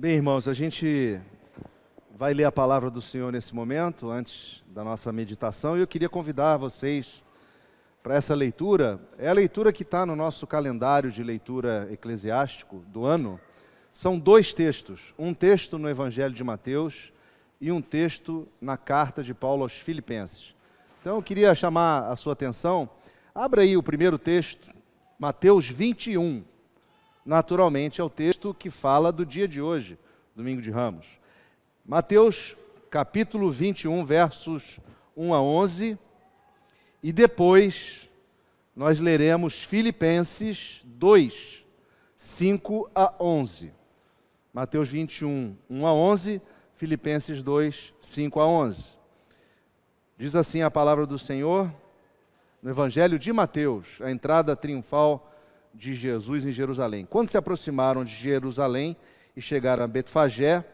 Bem, irmãos, a gente vai ler a palavra do Senhor nesse momento, antes da nossa meditação, e eu queria convidar vocês para essa leitura. É a leitura que está no nosso calendário de leitura eclesiástico do ano. São dois textos: um texto no Evangelho de Mateus e um texto na carta de Paulo aos Filipenses. Então eu queria chamar a sua atenção. Abra aí o primeiro texto, Mateus 21 naturalmente, é o texto que fala do dia de hoje, domingo de Ramos. Mateus capítulo 21, versos 1 a 11, e depois nós leremos Filipenses 2, 5 a 11. Mateus 21, 1 a 11, Filipenses 2, 5 a 11. Diz assim a palavra do Senhor no Evangelho de Mateus, a entrada triunfal de Jesus em Jerusalém. Quando se aproximaram de Jerusalém e chegaram a Betfagé,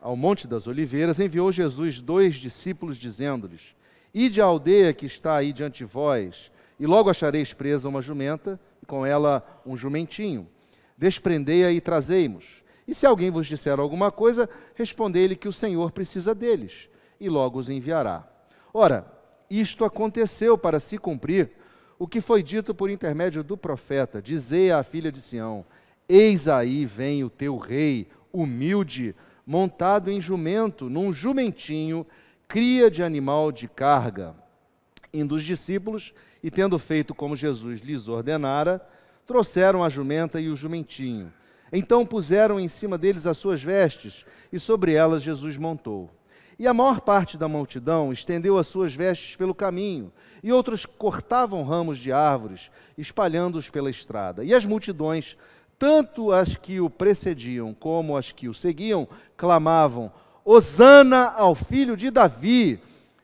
ao Monte das Oliveiras, enviou Jesus dois discípulos, dizendo-lhes: Ide à aldeia que está aí diante de vós, e logo achareis presa uma jumenta, e com ela um jumentinho. Desprendei-a e trazei-mos. E se alguém vos disser alguma coisa, respondei-lhe que o Senhor precisa deles, e logo os enviará. Ora, isto aconteceu para se cumprir o que foi dito por intermédio do profeta: Dizei à filha de Sião: Eis aí vem o teu rei, humilde, montado em jumento, num jumentinho, cria de animal de carga. Indo os discípulos, e tendo feito como Jesus lhes ordenara, trouxeram a jumenta e o jumentinho. Então puseram em cima deles as suas vestes, e sobre elas Jesus montou. E a maior parte da multidão estendeu as suas vestes pelo caminho, e outros cortavam ramos de árvores, espalhando-os pela estrada. E as multidões, tanto as que o precediam como as que o seguiam, clamavam: Hosana ao filho de Davi,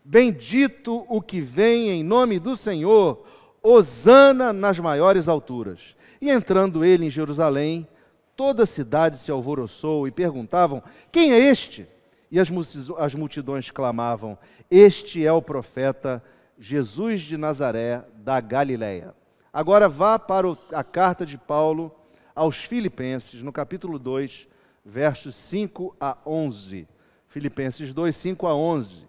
bendito o que vem em nome do Senhor, Hosana nas maiores alturas. E entrando ele em Jerusalém, toda a cidade se alvoroçou e perguntavam: Quem é este? E as multidões clamavam: Este é o profeta Jesus de Nazaré da Galiléia. Agora vá para a carta de Paulo aos Filipenses, no capítulo 2, versos 5 a 11. Filipenses 2, 5 a 11.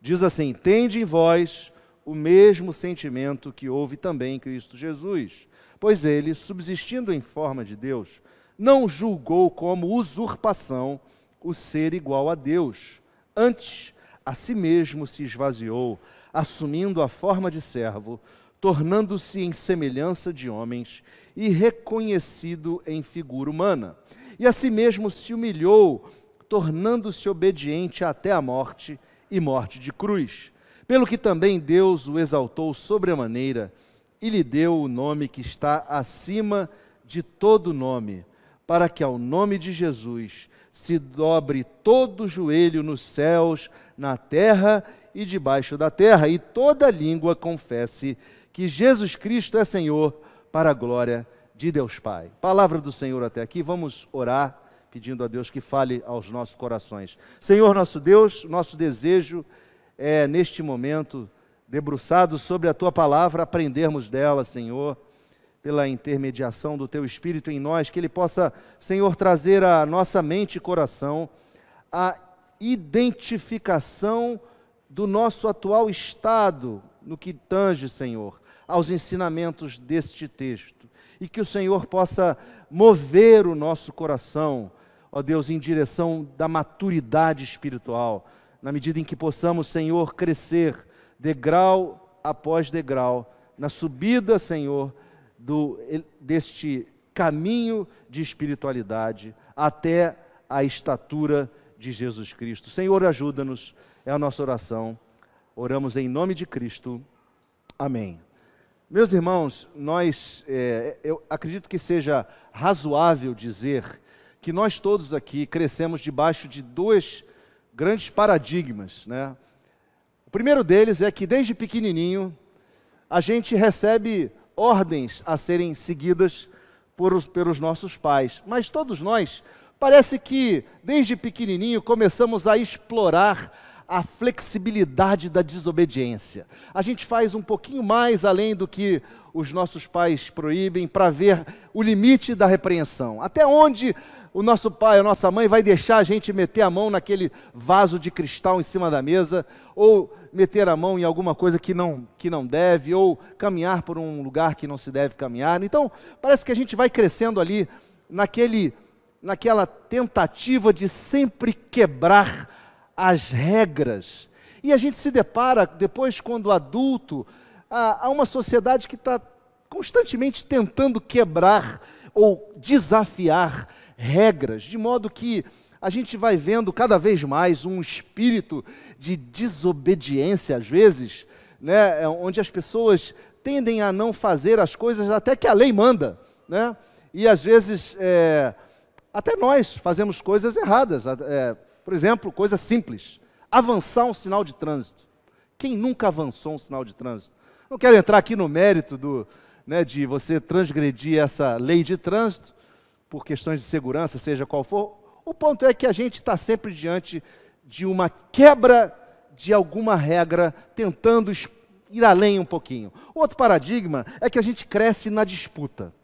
Diz assim: Tende em vós o mesmo sentimento que houve também em Cristo Jesus, pois ele, subsistindo em forma de Deus, não julgou como usurpação o ser igual a Deus. Antes, a si mesmo se esvaziou, assumindo a forma de servo, tornando-se em semelhança de homens e reconhecido em figura humana. E a si mesmo se humilhou, tornando-se obediente até a morte e morte de cruz. Pelo que também Deus o exaltou sobremaneira e lhe deu o nome que está acima de todo nome, para que ao nome de Jesus se dobre todo joelho nos céus, na terra e debaixo da terra, e toda língua confesse que Jesus Cristo é Senhor, para a glória de Deus Pai. Palavra do Senhor até aqui, vamos orar, pedindo a Deus que fale aos nossos corações. Senhor nosso Deus, nosso desejo é, neste momento, debruçado sobre a tua palavra, aprendermos dela, Senhor pela intermediação do Teu Espírito em nós, que Ele possa, Senhor, trazer à nossa mente e coração a identificação do nosso atual estado no que tange, Senhor, aos ensinamentos deste texto. E que o Senhor possa mover o nosso coração, ó Deus, em direção da maturidade espiritual, na medida em que possamos, Senhor, crescer degrau após degrau, na subida, Senhor, do, deste caminho de espiritualidade até a estatura de Jesus Cristo. Senhor, ajuda-nos, é a nossa oração. Oramos em nome de Cristo. Amém. Meus irmãos, nós, é, eu acredito que seja razoável dizer que nós todos aqui crescemos debaixo de dois grandes paradigmas, né? O primeiro deles é que desde pequenininho a gente recebe ordens a serem seguidas por os, pelos nossos pais. Mas todos nós, parece que desde pequenininho começamos a explorar a flexibilidade da desobediência. A gente faz um pouquinho mais além do que os nossos pais proíbem para ver o limite da repreensão. Até onde o nosso pai, a nossa mãe vai deixar a gente meter a mão naquele vaso de cristal em cima da mesa, ou meter a mão em alguma coisa que não, que não deve, ou caminhar por um lugar que não se deve caminhar. Então, parece que a gente vai crescendo ali naquele, naquela tentativa de sempre quebrar as regras. E a gente se depara, depois, quando adulto, a, a uma sociedade que está constantemente tentando quebrar ou desafiar regras, de modo que a gente vai vendo cada vez mais um espírito de desobediência, às vezes, né, é onde as pessoas tendem a não fazer as coisas até que a lei manda, né? E às vezes é, até nós fazemos coisas erradas. É, por exemplo, coisa simples: avançar um sinal de trânsito. Quem nunca avançou um sinal de trânsito? Não quero entrar aqui no mérito do, né, de você transgredir essa lei de trânsito por questões de segurança, seja qual for. O ponto é que a gente está sempre diante de uma quebra de alguma regra, tentando ir além um pouquinho. Outro paradigma é que a gente cresce na disputa.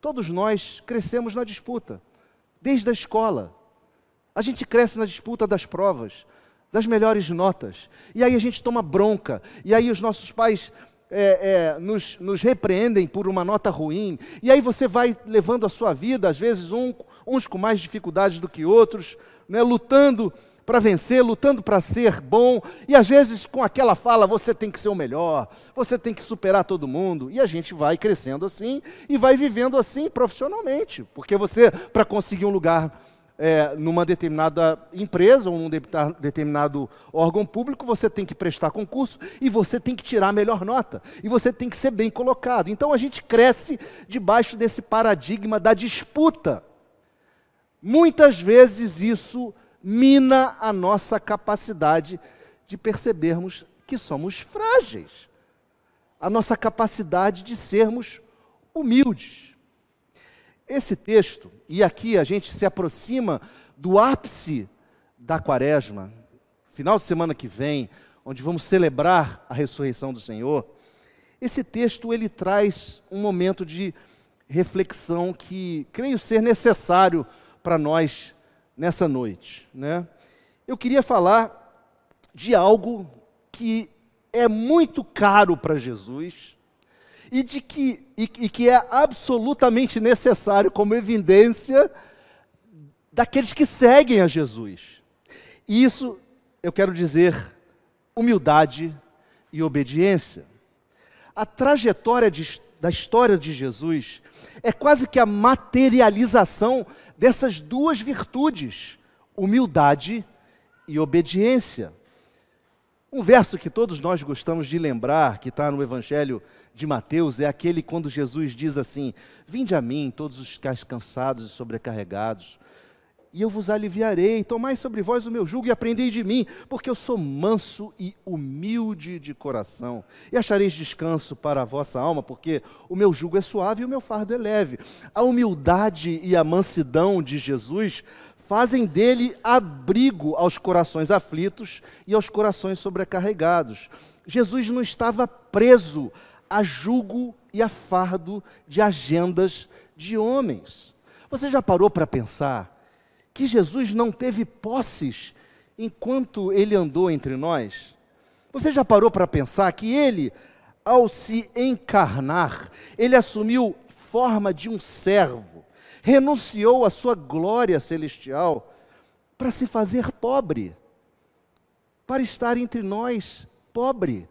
Todos nós crescemos na disputa, desde a escola. A gente cresce na disputa das provas, das melhores notas. E aí a gente toma bronca. E aí os nossos pais é, é, nos, nos, repreendem por uma nota ruim, e aí você vai levando a sua vida, às vezes um, uns com mais dificuldades do que outros, né, lutando para vencer, lutando para ser bom, e às vezes com aquela fala, você tem que ser o melhor, você tem que superar todo mundo, e a gente vai crescendo assim e vai vivendo assim profissionalmente, porque você, para conseguir um lugar é, numa determinada empresa ou num determinado órgão público, você tem que prestar concurso e você tem que tirar a melhor nota. E você tem que ser bem colocado. Então a gente cresce debaixo desse paradigma da disputa. Muitas vezes isso mina a nossa capacidade de percebermos que somos frágeis. A nossa capacidade de sermos humildes. Esse texto, e aqui a gente se aproxima do ápice da quaresma, final de semana que vem, onde vamos celebrar a ressurreição do Senhor. Esse texto ele traz um momento de reflexão que creio ser necessário para nós nessa noite, né? Eu queria falar de algo que é muito caro para Jesus e, de que, e, e que é absolutamente necessário como evidência daqueles que seguem a Jesus. E isso, eu quero dizer, humildade e obediência. A trajetória de, da história de Jesus é quase que a materialização dessas duas virtudes, humildade e obediência. Um verso que todos nós gostamos de lembrar, que está no Evangelho de Mateus é aquele quando Jesus diz assim: Vinde a mim, todos os que cansados e sobrecarregados, e eu vos aliviarei. Tomai sobre vós o meu jugo e aprendei de mim, porque eu sou manso e humilde de coração. E achareis descanso para a vossa alma, porque o meu jugo é suave e o meu fardo é leve. A humildade e a mansidão de Jesus fazem dele abrigo aos corações aflitos e aos corações sobrecarregados. Jesus não estava preso a jugo e a fardo de agendas de homens. Você já parou para pensar que Jesus não teve posses enquanto ele andou entre nós? Você já parou para pensar que ele, ao se encarnar, ele assumiu forma de um servo, renunciou à sua glória celestial para se fazer pobre, para estar entre nós pobre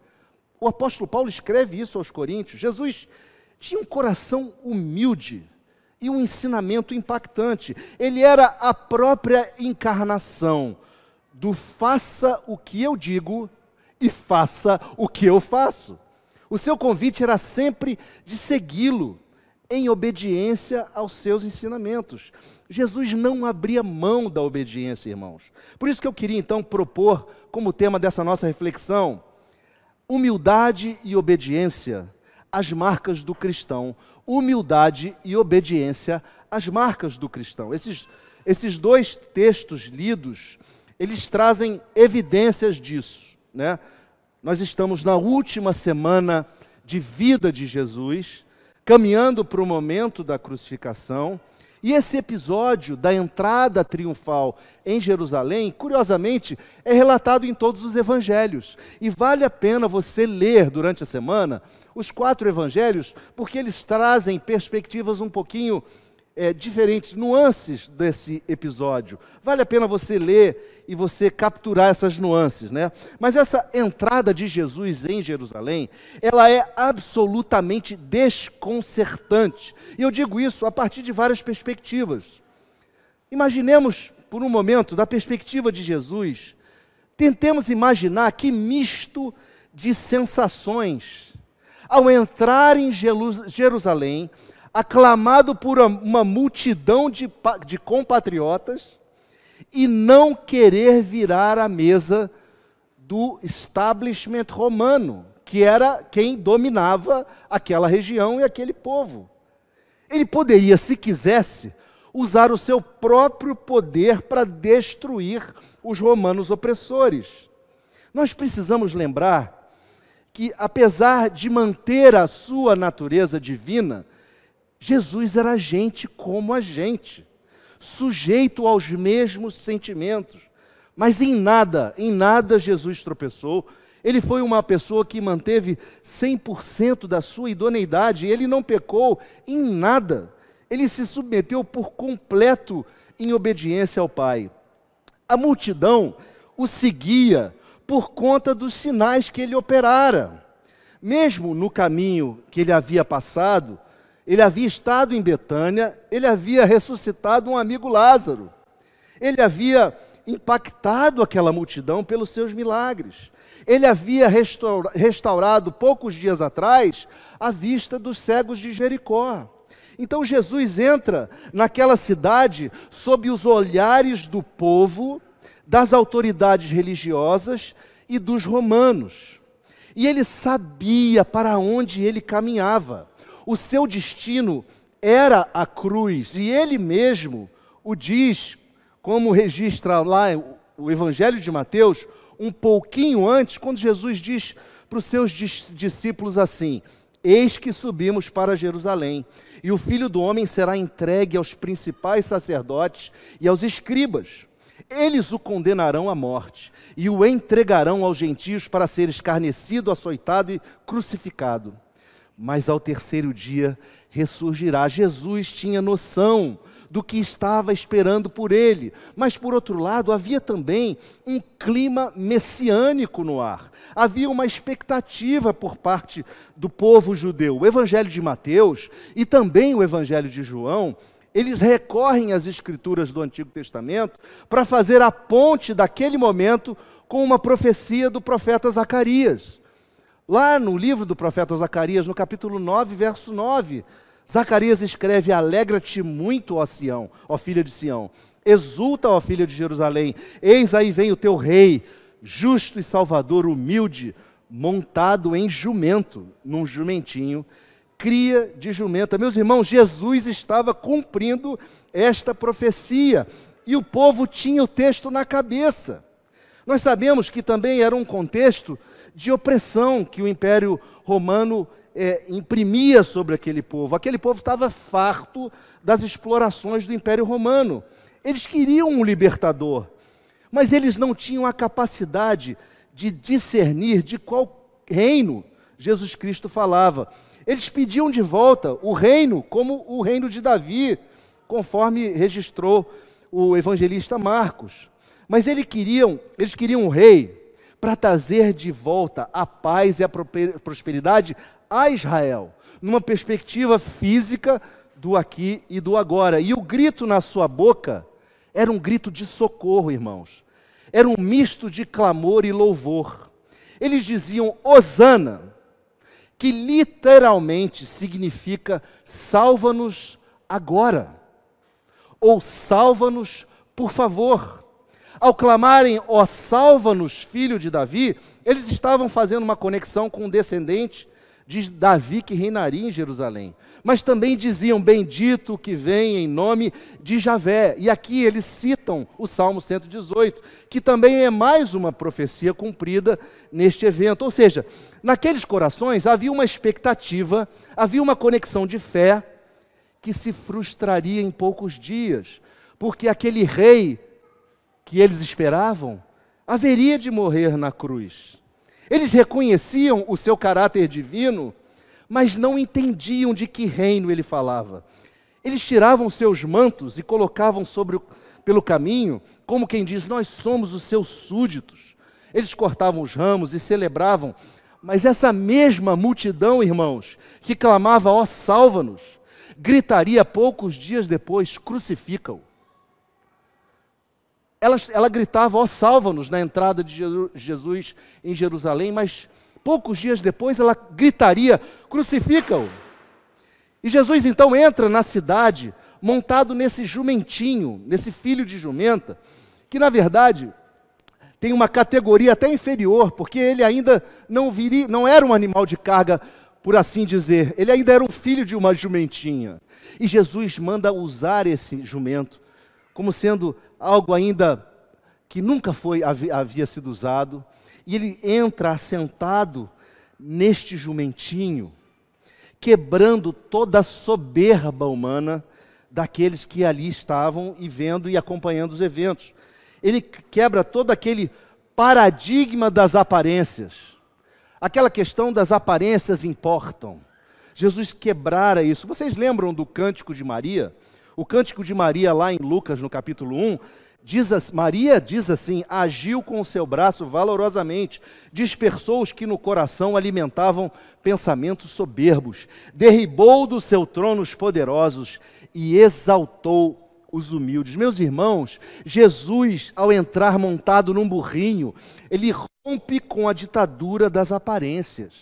o apóstolo Paulo escreve isso aos Coríntios. Jesus tinha um coração humilde e um ensinamento impactante. Ele era a própria encarnação do faça o que eu digo e faça o que eu faço. O seu convite era sempre de segui-lo em obediência aos seus ensinamentos. Jesus não abria mão da obediência, irmãos. Por isso que eu queria então propor como tema dessa nossa reflexão humildade e obediência, as marcas do cristão. Humildade e obediência, as marcas do cristão. Esses, esses dois textos lidos, eles trazem evidências disso. Né? Nós estamos na última semana de vida de Jesus, caminhando para o momento da crucificação, E esse episódio da entrada triunfal em Jerusalém, curiosamente, é relatado em todos os evangelhos. E vale a pena você ler durante a semana os quatro evangelhos, porque eles trazem perspectivas um pouquinho é, diferentes, nuances desse episódio. Vale a pena você ler e você capturar essas nuances, né? Mas essa entrada de Jesus em Jerusalém, ela é absolutamente desconcertante. E eu digo isso a partir de várias perspectivas. Imaginemos por um momento, da perspectiva de Jesus, tentemos imaginar que misto de sensações ao entrar em Jerusalém, aclamado por uma multidão de, de compatriotas, e não querer virar a mesa do establishment romano, que era quem dominava aquela região e aquele povo. Ele poderia, se quisesse, usar o seu próprio poder para destruir os romanos opressores. Nós precisamos lembrar que, apesar de manter a sua natureza divina, Jesus era gente como a gente, sujeito aos mesmos sentimentos. Mas em nada, em nada Jesus tropeçou. Ele foi uma pessoa que manteve 100% da sua idoneidade, ele não pecou em nada ele se submeteu por completo em obediência ao Pai. A multidão o seguia por conta dos sinais que ele operara. Mesmo no caminho que ele havia passado, ele havia estado em Betânia, ele havia ressuscitado um amigo Lázaro. Ele havia impactado aquela multidão pelos seus milagres. Ele havia restaurado poucos dias atrás a vista dos cegos de Jericó. Então Jesus entra naquela cidade sob os olhares do povo, das autoridades religiosas e dos romanos. E ele sabia para onde ele caminhava. O seu destino era a cruz, e ele mesmo o diz, como registra lá o Evangelho de Mateus, um pouquinho antes, quando Jesus diz para os seus discípulos assim: Eis que subimos para Jerusalém, e o filho do homem será entregue aos principais sacerdotes e aos escribas. Eles o condenarão à morte e o entregarão aos gentios para ser escarnecido, açoitado e crucificado. Mas ao terceiro dia ressurgirá. Jesus tinha noção do que estava esperando por ele. Mas, por outro lado, havia também um clima messiânico no ar. Havia uma expectativa por parte do povo judeu. O Evangelho de Mateus e também o Evangelho de João. Eles recorrem às escrituras do Antigo Testamento para fazer a ponte daquele momento com uma profecia do profeta Zacarias. Lá no livro do profeta Zacarias, no capítulo 9, verso 9, Zacarias escreve: Alegra-te muito, ó Sião, ó filha de Sião. Exulta, ó filha de Jerusalém. Eis aí vem o teu rei, justo e salvador, humilde, montado em jumento, num jumentinho, cria de jumenta. Meus irmãos, Jesus estava cumprindo esta profecia e o povo tinha o texto na cabeça. Nós sabemos que também era um contexto de opressão que o Império Romano é, imprimia sobre aquele povo. Aquele povo estava farto das explorações do Império Romano. Eles queriam um libertador, mas eles não tinham a capacidade de discernir de qual reino Jesus Cristo falava. Eles pediam de volta o reino como o reino de Davi, conforme registrou o evangelista Marcos. Mas eles queriam, eles queriam um rei para trazer de volta a paz e a prosperidade a Israel, numa perspectiva física do aqui e do agora. E o grito na sua boca era um grito de socorro, irmãos. Era um misto de clamor e louvor. Eles diziam Hosana, que literalmente significa salva-nos agora, ou salva-nos por favor. Ao clamarem, ó salva-nos, filho de Davi, eles estavam fazendo uma conexão com um descendente de Davi que reinaria em Jerusalém. Mas também diziam: Bendito o que vem em nome de Javé. E aqui eles citam o Salmo 118, que também é mais uma profecia cumprida neste evento. Ou seja, naqueles corações havia uma expectativa, havia uma conexão de fé que se frustraria em poucos dias, porque aquele rei que eles esperavam haveria de morrer na cruz. Eles reconheciam o seu caráter divino, mas não entendiam de que reino ele falava. Eles tiravam seus mantos e colocavam sobre o, pelo caminho, como quem diz: Nós somos os seus súditos. Eles cortavam os ramos e celebravam, mas essa mesma multidão, irmãos, que clamava: Ó, salva-nos, gritaria poucos dias depois: Crucifica-o. Ela, ela gritava: Ó, salva-nos na entrada de Jesus em Jerusalém, mas poucos dias depois ela gritaria: Crucifica-o. E Jesus então entra na cidade montado nesse jumentinho, nesse filho de jumenta, que na verdade tem uma categoria até inferior, porque ele ainda não, viria, não era um animal de carga, por assim dizer, ele ainda era um filho de uma jumentinha. E Jesus manda usar esse jumento como sendo algo ainda que nunca foi havia sido usado, e ele entra assentado neste jumentinho, quebrando toda a soberba humana daqueles que ali estavam e vendo e acompanhando os eventos. Ele quebra todo aquele paradigma das aparências. Aquela questão das aparências importam. Jesus quebrara isso. Vocês lembram do cântico de Maria? O cântico de Maria, lá em Lucas, no capítulo 1, diz, Maria diz assim: agiu com o seu braço valorosamente, dispersou os que no coração alimentavam pensamentos soberbos, derribou do seu trono os poderosos e exaltou os humildes. Meus irmãos, Jesus, ao entrar montado num burrinho, ele rompe com a ditadura das aparências.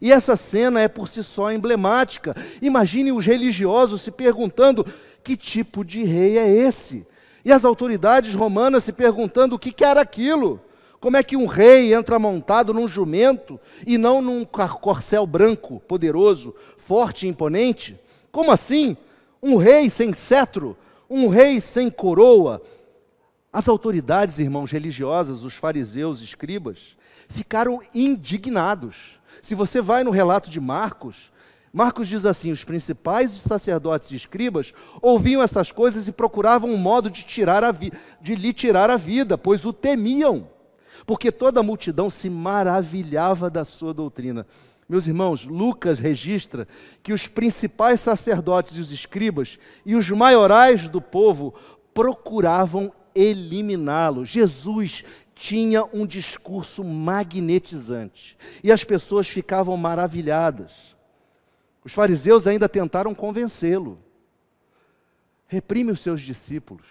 E essa cena é por si só emblemática. Imagine os religiosos se perguntando: que tipo de rei é esse? E as autoridades romanas se perguntando o que, que era aquilo. Como é que um rei entra montado num jumento e não num corcel branco, poderoso, forte e imponente? Como assim? Um rei sem cetro, um rei sem coroa. As autoridades, irmãos religiosas, os fariseus, escribas, ficaram indignados. Se você vai no relato de Marcos, Marcos diz assim: os principais sacerdotes e escribas ouviam essas coisas e procuravam um modo de, tirar a de lhe tirar a vida, pois o temiam, porque toda a multidão se maravilhava da sua doutrina. Meus irmãos, Lucas registra que os principais sacerdotes e os escribas e os maiorais do povo procuravam eliminá-lo. Jesus tinha um discurso magnetizante e as pessoas ficavam maravilhadas. Os fariseus ainda tentaram convencê-lo. Reprime os seus discípulos,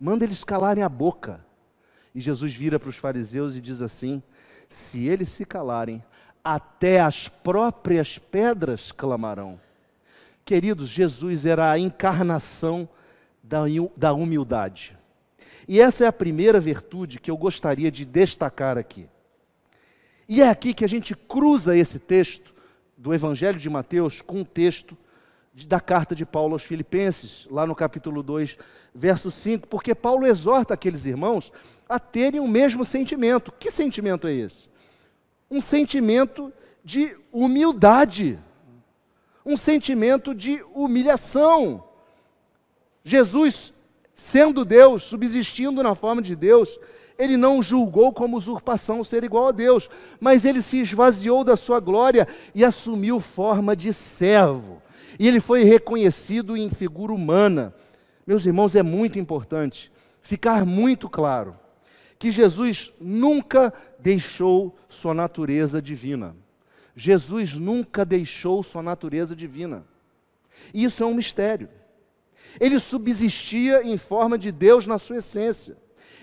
manda eles calarem a boca. E Jesus vira para os fariseus e diz assim: se eles se calarem, até as próprias pedras clamarão. Queridos, Jesus era a encarnação da humildade. E essa é a primeira virtude que eu gostaria de destacar aqui. E é aqui que a gente cruza esse texto do Evangelho de Mateus com o texto da carta de Paulo aos Filipenses, lá no capítulo 2, verso 5, porque Paulo exorta aqueles irmãos a terem o mesmo sentimento. Que sentimento é esse? um sentimento de humildade, um sentimento de humilhação. Jesus, sendo Deus, subsistindo na forma de Deus, ele não julgou como usurpação ser igual a Deus, mas ele se esvaziou da sua glória e assumiu forma de servo. E ele foi reconhecido em figura humana. Meus irmãos, é muito importante ficar muito claro que Jesus nunca deixou sua natureza divina. Jesus nunca deixou sua natureza divina. Isso é um mistério. Ele subsistia em forma de Deus na sua essência.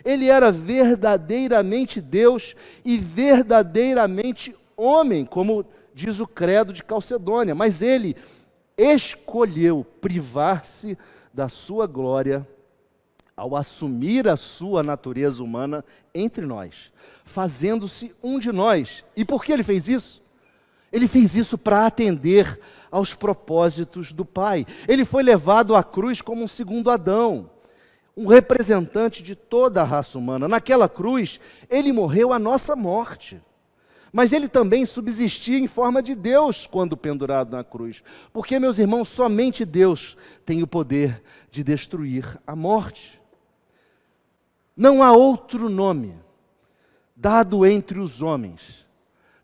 Ele era verdadeiramente Deus e verdadeiramente homem, como diz o credo de Calcedônia, mas ele escolheu privar-se da sua glória ao assumir a sua natureza humana entre nós, fazendo-se um de nós. E por que ele fez isso? Ele fez isso para atender aos propósitos do Pai. Ele foi levado à cruz como um segundo Adão, um representante de toda a raça humana. Naquela cruz, ele morreu a nossa morte. Mas ele também subsistia em forma de Deus quando pendurado na cruz. Porque, meus irmãos, somente Deus tem o poder de destruir a morte. Não há outro nome dado entre os homens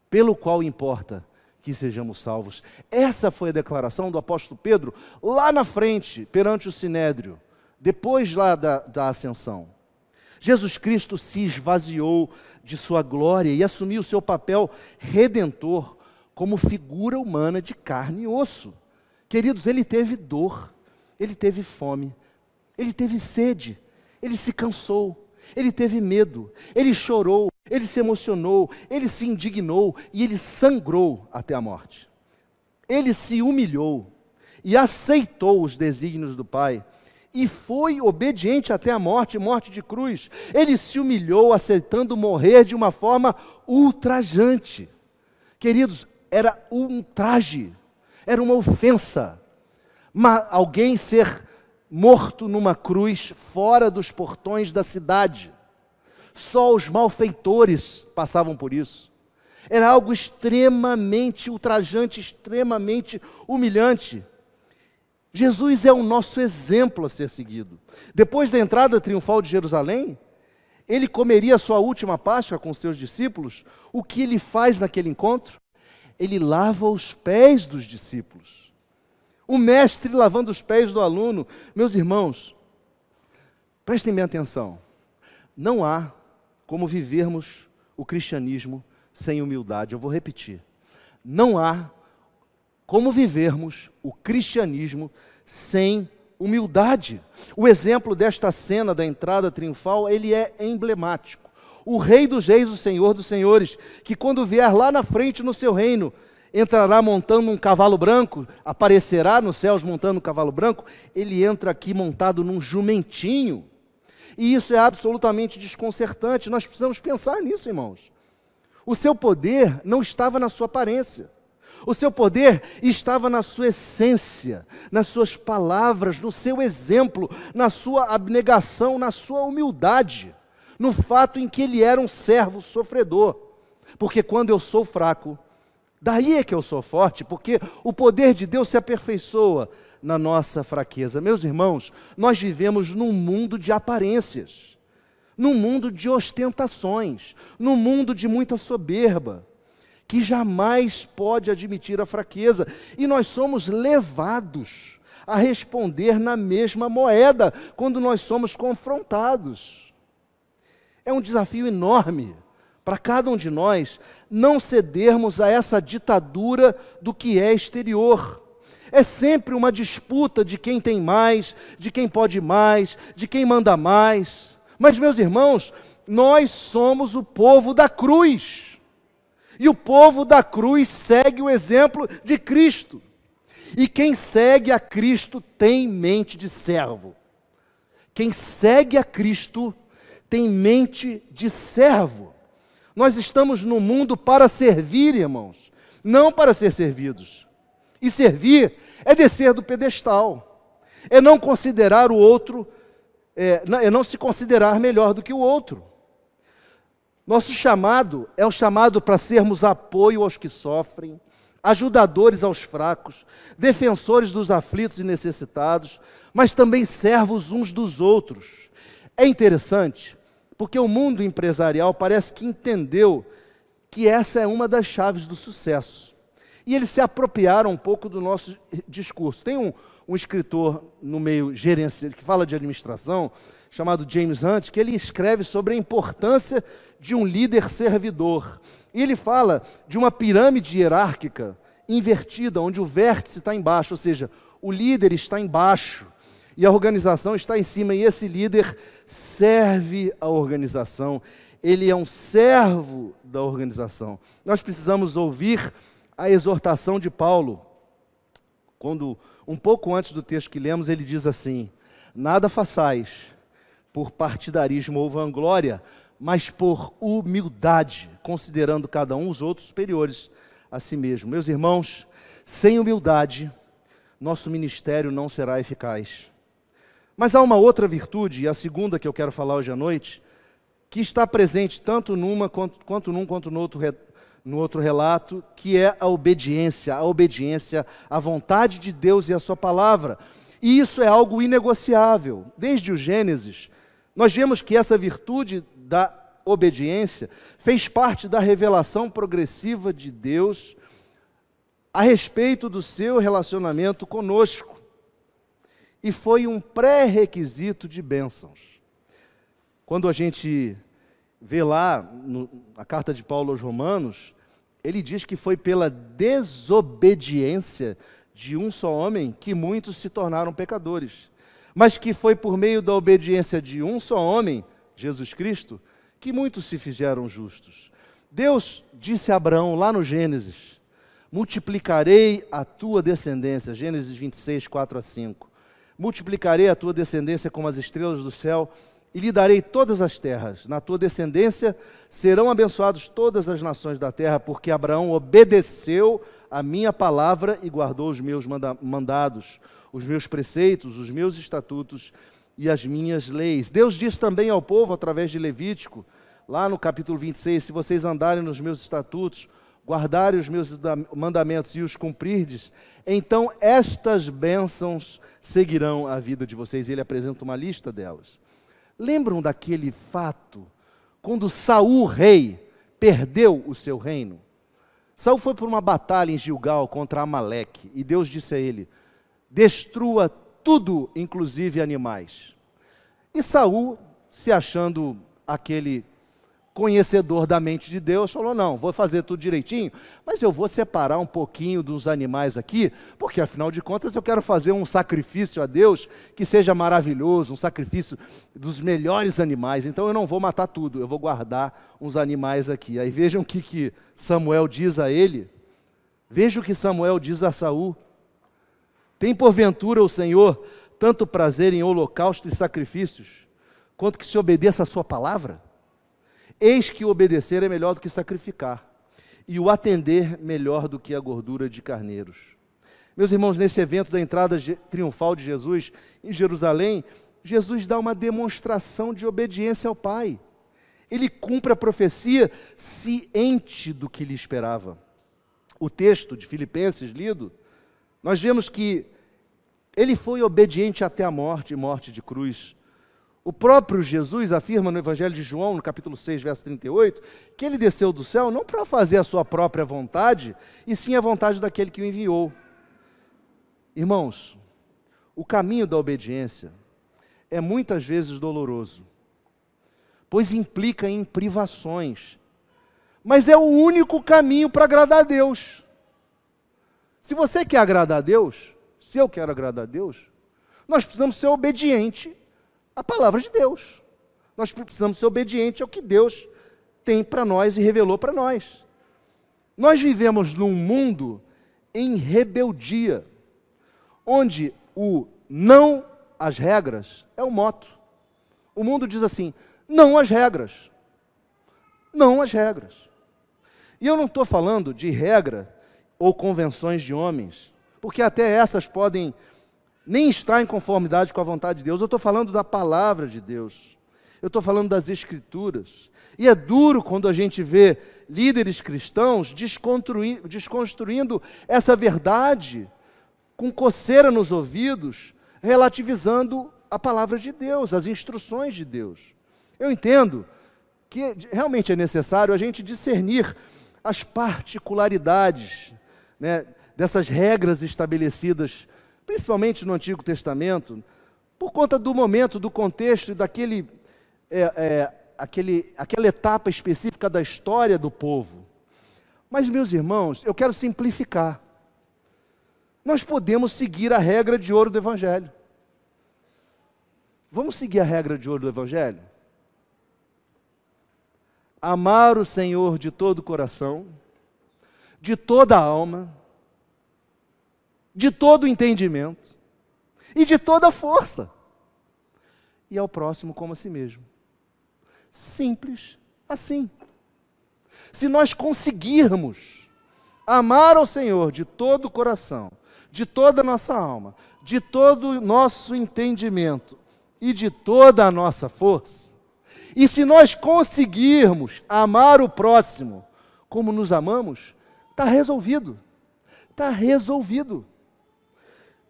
pelo qual importa que sejamos salvos. Essa foi a declaração do apóstolo Pedro lá na frente, perante o sinédrio, depois lá da, da ascensão. Jesus Cristo se esvaziou de sua glória e assumiu o seu papel redentor como figura humana de carne e osso. Queridos, ele teve dor, ele teve fome, ele teve sede, ele se cansou, ele teve medo, ele chorou, ele se emocionou, ele se indignou e ele sangrou até a morte. Ele se humilhou e aceitou os desígnios do Pai e foi obediente até a morte, morte de cruz. Ele se humilhou, aceitando morrer de uma forma ultrajante. Queridos, era um traje, era uma ofensa. Mas alguém ser morto numa cruz fora dos portões da cidade. Só os malfeitores passavam por isso. Era algo extremamente ultrajante, extremamente humilhante. Jesus é o nosso exemplo a ser seguido. Depois da entrada triunfal de Jerusalém, ele comeria a sua última Páscoa com seus discípulos. O que ele faz naquele encontro? Ele lava os pés dos discípulos. O mestre lavando os pés do aluno. Meus irmãos, prestem bem atenção. Não há como vivermos o cristianismo sem humildade. Eu vou repetir. Não há como vivermos o cristianismo sem humildade. O exemplo desta cena da entrada triunfal, ele é emblemático. O rei dos reis, o senhor dos senhores, que quando vier lá na frente no seu reino, entrará montando um cavalo branco, aparecerá nos céus montando um cavalo branco, ele entra aqui montado num jumentinho. E isso é absolutamente desconcertante. Nós precisamos pensar nisso, irmãos. O seu poder não estava na sua aparência. O seu poder estava na sua essência, nas suas palavras, no seu exemplo, na sua abnegação, na sua humildade, no fato em que ele era um servo sofredor. Porque quando eu sou fraco, daí é que eu sou forte, porque o poder de Deus se aperfeiçoa na nossa fraqueza. Meus irmãos, nós vivemos num mundo de aparências, num mundo de ostentações, num mundo de muita soberba que jamais pode admitir a fraqueza, e nós somos levados a responder na mesma moeda quando nós somos confrontados. É um desafio enorme para cada um de nós não cedermos a essa ditadura do que é exterior. É sempre uma disputa de quem tem mais, de quem pode mais, de quem manda mais. Mas, meus irmãos, nós somos o povo da cruz. E o povo da cruz segue o exemplo de Cristo. E quem segue a Cristo tem mente de servo. Quem segue a Cristo tem mente de servo. Nós estamos no mundo para servir, irmãos, não para ser servidos. E servir é descer do pedestal, é não considerar o outro, é, é não se considerar melhor do que o outro. Nosso chamado é um chamado para sermos apoio aos que sofrem, ajudadores aos fracos, defensores dos aflitos e necessitados, mas também servos uns dos outros. É interessante, porque o mundo empresarial parece que entendeu que essa é uma das chaves do sucesso. E eles se apropriaram um pouco do nosso discurso. Tem um, um escritor no meio gerencial que fala de administração, chamado James Hunt, que ele escreve sobre a importância de um líder servidor. E ele fala de uma pirâmide hierárquica invertida, onde o vértice está embaixo, ou seja, o líder está embaixo e a organização está em cima, e esse líder serve a organização, ele é um servo da organização. Nós precisamos ouvir a exortação de Paulo, quando, um pouco antes do texto que lemos, ele diz assim: Nada façais por partidarismo ou vanglória, mas por humildade, considerando cada um os outros superiores a si mesmo. Meus irmãos, sem humildade, nosso ministério não será eficaz. Mas há uma outra virtude, e a segunda que eu quero falar hoje à noite, que está presente tanto numa quanto, quanto num quanto no outro, no outro relato, que é a obediência, a obediência à vontade de Deus e à sua palavra. E isso é algo inegociável. Desde o Gênesis, nós vemos que essa virtude da obediência fez parte da revelação progressiva de Deus a respeito do seu relacionamento conosco. E foi um pré-requisito de bênçãos. Quando a gente vê lá no, na carta de Paulo aos Romanos, ele diz que foi pela desobediência de um só homem que muitos se tornaram pecadores, mas que foi por meio da obediência de um só homem, Jesus Cristo, que muitos se fizeram justos. Deus disse a Abraão lá no Gênesis: multiplicarei a tua descendência, Gênesis 26, 4 a 5. Multiplicarei a tua descendência como as estrelas do céu e lhe darei todas as terras. Na tua descendência serão abençoados todas as nações da terra, porque Abraão obedeceu a minha palavra e guardou os meus manda mandados, os meus preceitos, os meus estatutos e as minhas leis. Deus diz também ao povo, através de Levítico, lá no capítulo 26, se vocês andarem nos meus estatutos, guardarem os meus mandamentos e os cumprirdes, então estas bênçãos seguirão a vida de vocês. Ele apresenta uma lista delas. Lembram daquele fato quando Saul, rei, perdeu o seu reino? Saul foi por uma batalha em Gilgal contra Amaleque e Deus disse a ele: "Destrua tudo, inclusive animais". E Saul, se achando aquele conhecedor da mente de Deus, falou: Não, vou fazer tudo direitinho, mas eu vou separar um pouquinho dos animais aqui, porque afinal de contas eu quero fazer um sacrifício a Deus que seja maravilhoso, um sacrifício dos melhores animais. Então eu não vou matar tudo, eu vou guardar uns animais aqui. Aí vejam o que, que Samuel diz a ele. Veja o que Samuel diz a Saul. Tem porventura o Senhor tanto prazer em holocausto e sacrifícios, quanto que se obedeça a sua palavra? Eis que obedecer é melhor do que sacrificar, e o atender melhor do que a gordura de carneiros. Meus irmãos, nesse evento da entrada triunfal de Jesus em Jerusalém, Jesus dá uma demonstração de obediência ao Pai. Ele cumpre a profecia ciente do que lhe esperava. O texto de Filipenses lido, nós vemos que ele foi obediente até a morte, morte de cruz. O próprio Jesus afirma no Evangelho de João, no capítulo 6, verso 38, que ele desceu do céu não para fazer a sua própria vontade, e sim a vontade daquele que o enviou. Irmãos, o caminho da obediência é muitas vezes doloroso, pois implica em privações, mas é o único caminho para agradar a Deus. Se você quer agradar a Deus, se eu quero agradar a Deus, nós precisamos ser obedientes a palavra de Deus. Nós precisamos ser obedientes ao que Deus tem para nós e revelou para nós. Nós vivemos num mundo em rebeldia, onde o não às regras é o moto. O mundo diz assim: não às regras. Não às regras. E eu não estou falando de regra ou convenções de homens, porque até essas podem nem está em conformidade com a vontade de Deus. Eu estou falando da palavra de Deus. Eu estou falando das Escrituras. E é duro quando a gente vê líderes cristãos desconstruindo essa verdade com coceira nos ouvidos, relativizando a palavra de Deus, as instruções de Deus. Eu entendo que realmente é necessário a gente discernir as particularidades né, dessas regras estabelecidas principalmente no Antigo Testamento, por conta do momento, do contexto e daquele, é, é, aquele, aquela etapa específica da história do povo. Mas, meus irmãos, eu quero simplificar. Nós podemos seguir a regra de ouro do Evangelho. Vamos seguir a regra de ouro do Evangelho? Amar o Senhor de todo o coração, de toda a alma, de todo o entendimento e de toda a força. E ao próximo como a si mesmo. Simples assim. Se nós conseguirmos amar ao Senhor de todo o coração, de toda a nossa alma, de todo o nosso entendimento e de toda a nossa força, e se nós conseguirmos amar o próximo como nos amamos, está resolvido. Está resolvido.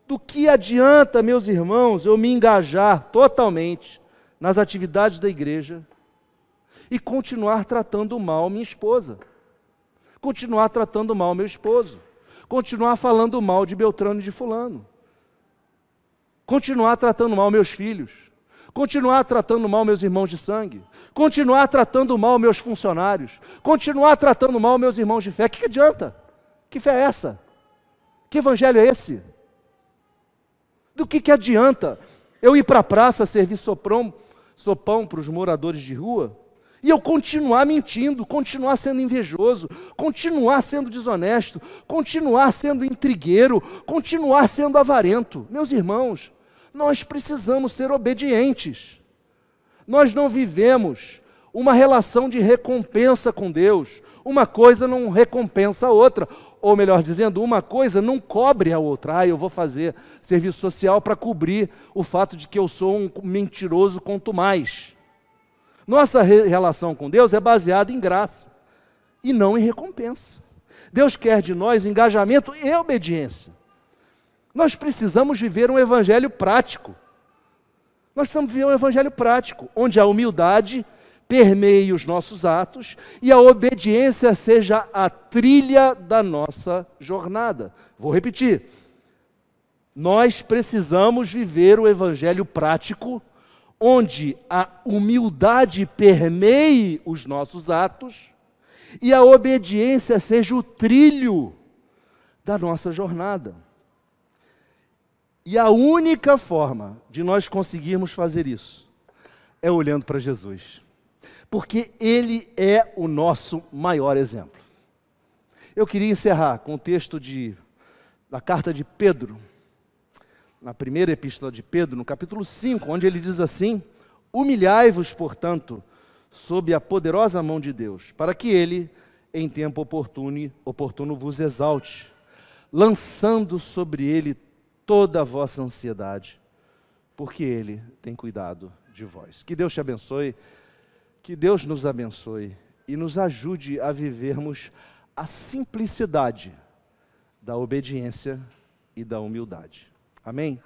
Do que adianta, meus irmãos, eu me engajar totalmente nas atividades da igreja e continuar tratando mal minha esposa, continuar tratando mal meu esposo, continuar falando mal de Beltrano e de Fulano, continuar tratando mal meus filhos, continuar tratando mal meus irmãos de sangue, continuar tratando mal meus funcionários, continuar tratando mal meus irmãos de fé. O que, que adianta? Que fé é essa? Que evangelho é esse? Do que, que adianta eu ir para a praça servir soprão, sopão para os moradores de rua e eu continuar mentindo, continuar sendo invejoso, continuar sendo desonesto, continuar sendo intrigueiro, continuar sendo avarento? Meus irmãos, nós precisamos ser obedientes. Nós não vivemos uma relação de recompensa com Deus. Uma coisa não recompensa a outra. Ou melhor dizendo, uma coisa não cobre a outra. Ah, eu vou fazer serviço social para cobrir o fato de que eu sou um mentiroso quanto mais. Nossa re relação com Deus é baseada em graça e não em recompensa. Deus quer de nós engajamento e obediência. Nós precisamos viver um evangelho prático. Nós precisamos viver um evangelho prático, onde a humildade permeie os nossos atos e a obediência seja a trilha da nossa jornada. Vou repetir. Nós precisamos viver o evangelho prático, onde a humildade permeie os nossos atos e a obediência seja o trilho da nossa jornada. E a única forma de nós conseguirmos fazer isso é olhando para Jesus. Porque Ele é o nosso maior exemplo. Eu queria encerrar com o texto de, da carta de Pedro, na primeira epístola de Pedro, no capítulo 5, onde ele diz assim: Humilhai-vos, portanto, sob a poderosa mão de Deus, para que Ele, em tempo oportuno, oportuno vos exalte, lançando sobre Ele toda a vossa ansiedade, porque Ele tem cuidado de vós. Que Deus te abençoe, que Deus nos abençoe e nos ajude a vivermos a simplicidade da obediência e da humildade. Amém?